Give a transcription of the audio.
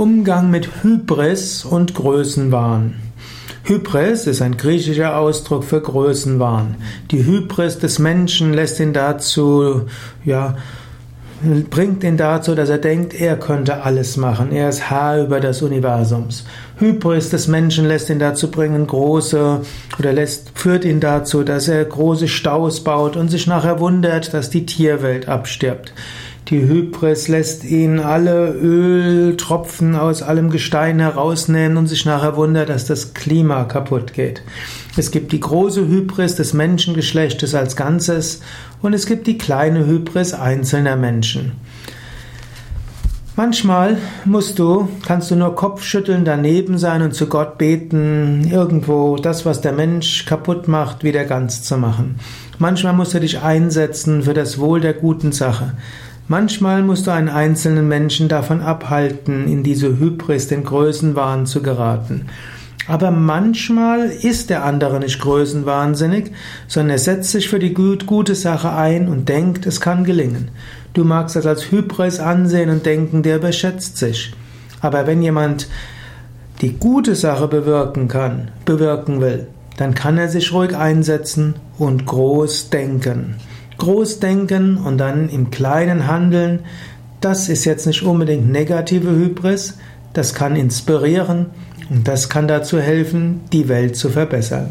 Umgang mit Hybris und Größenwahn. Hybris ist ein griechischer Ausdruck für Größenwahn. Die Hybris des Menschen lässt ihn dazu, ja, bringt ihn dazu, dass er denkt, er könnte alles machen. Er ist Herr über das Universums. Hybris des Menschen lässt ihn dazu bringen, große, oder lässt, führt ihn dazu, dass er große Staus baut und sich nachher wundert, dass die Tierwelt abstirbt. Die Hybris lässt ihn alle Öltropfen aus allem Gestein herausnehmen und sich nachher wundert, dass das Klima kaputt geht. Es gibt die große Hybris des Menschengeschlechtes als Ganzes und es gibt die kleine Hybris einzelner Menschen. Manchmal musst du, kannst du nur Kopfschütteln daneben sein und zu Gott beten, irgendwo das, was der Mensch kaputt macht, wieder ganz zu machen. Manchmal musst du dich einsetzen für das Wohl der guten Sache. Manchmal musst du einen einzelnen Menschen davon abhalten, in diese Hybris, den Größenwahn zu geraten. Aber manchmal ist der andere nicht größenwahnsinnig, sondern er setzt sich für die gute Sache ein und denkt, es kann gelingen. Du magst das als Hybris ansehen und denken, der überschätzt sich. Aber wenn jemand die gute Sache bewirken kann, bewirken will, dann kann er sich ruhig einsetzen und groß denken. Großdenken und dann im Kleinen handeln, das ist jetzt nicht unbedingt negative Hybris, das kann inspirieren und das kann dazu helfen, die Welt zu verbessern.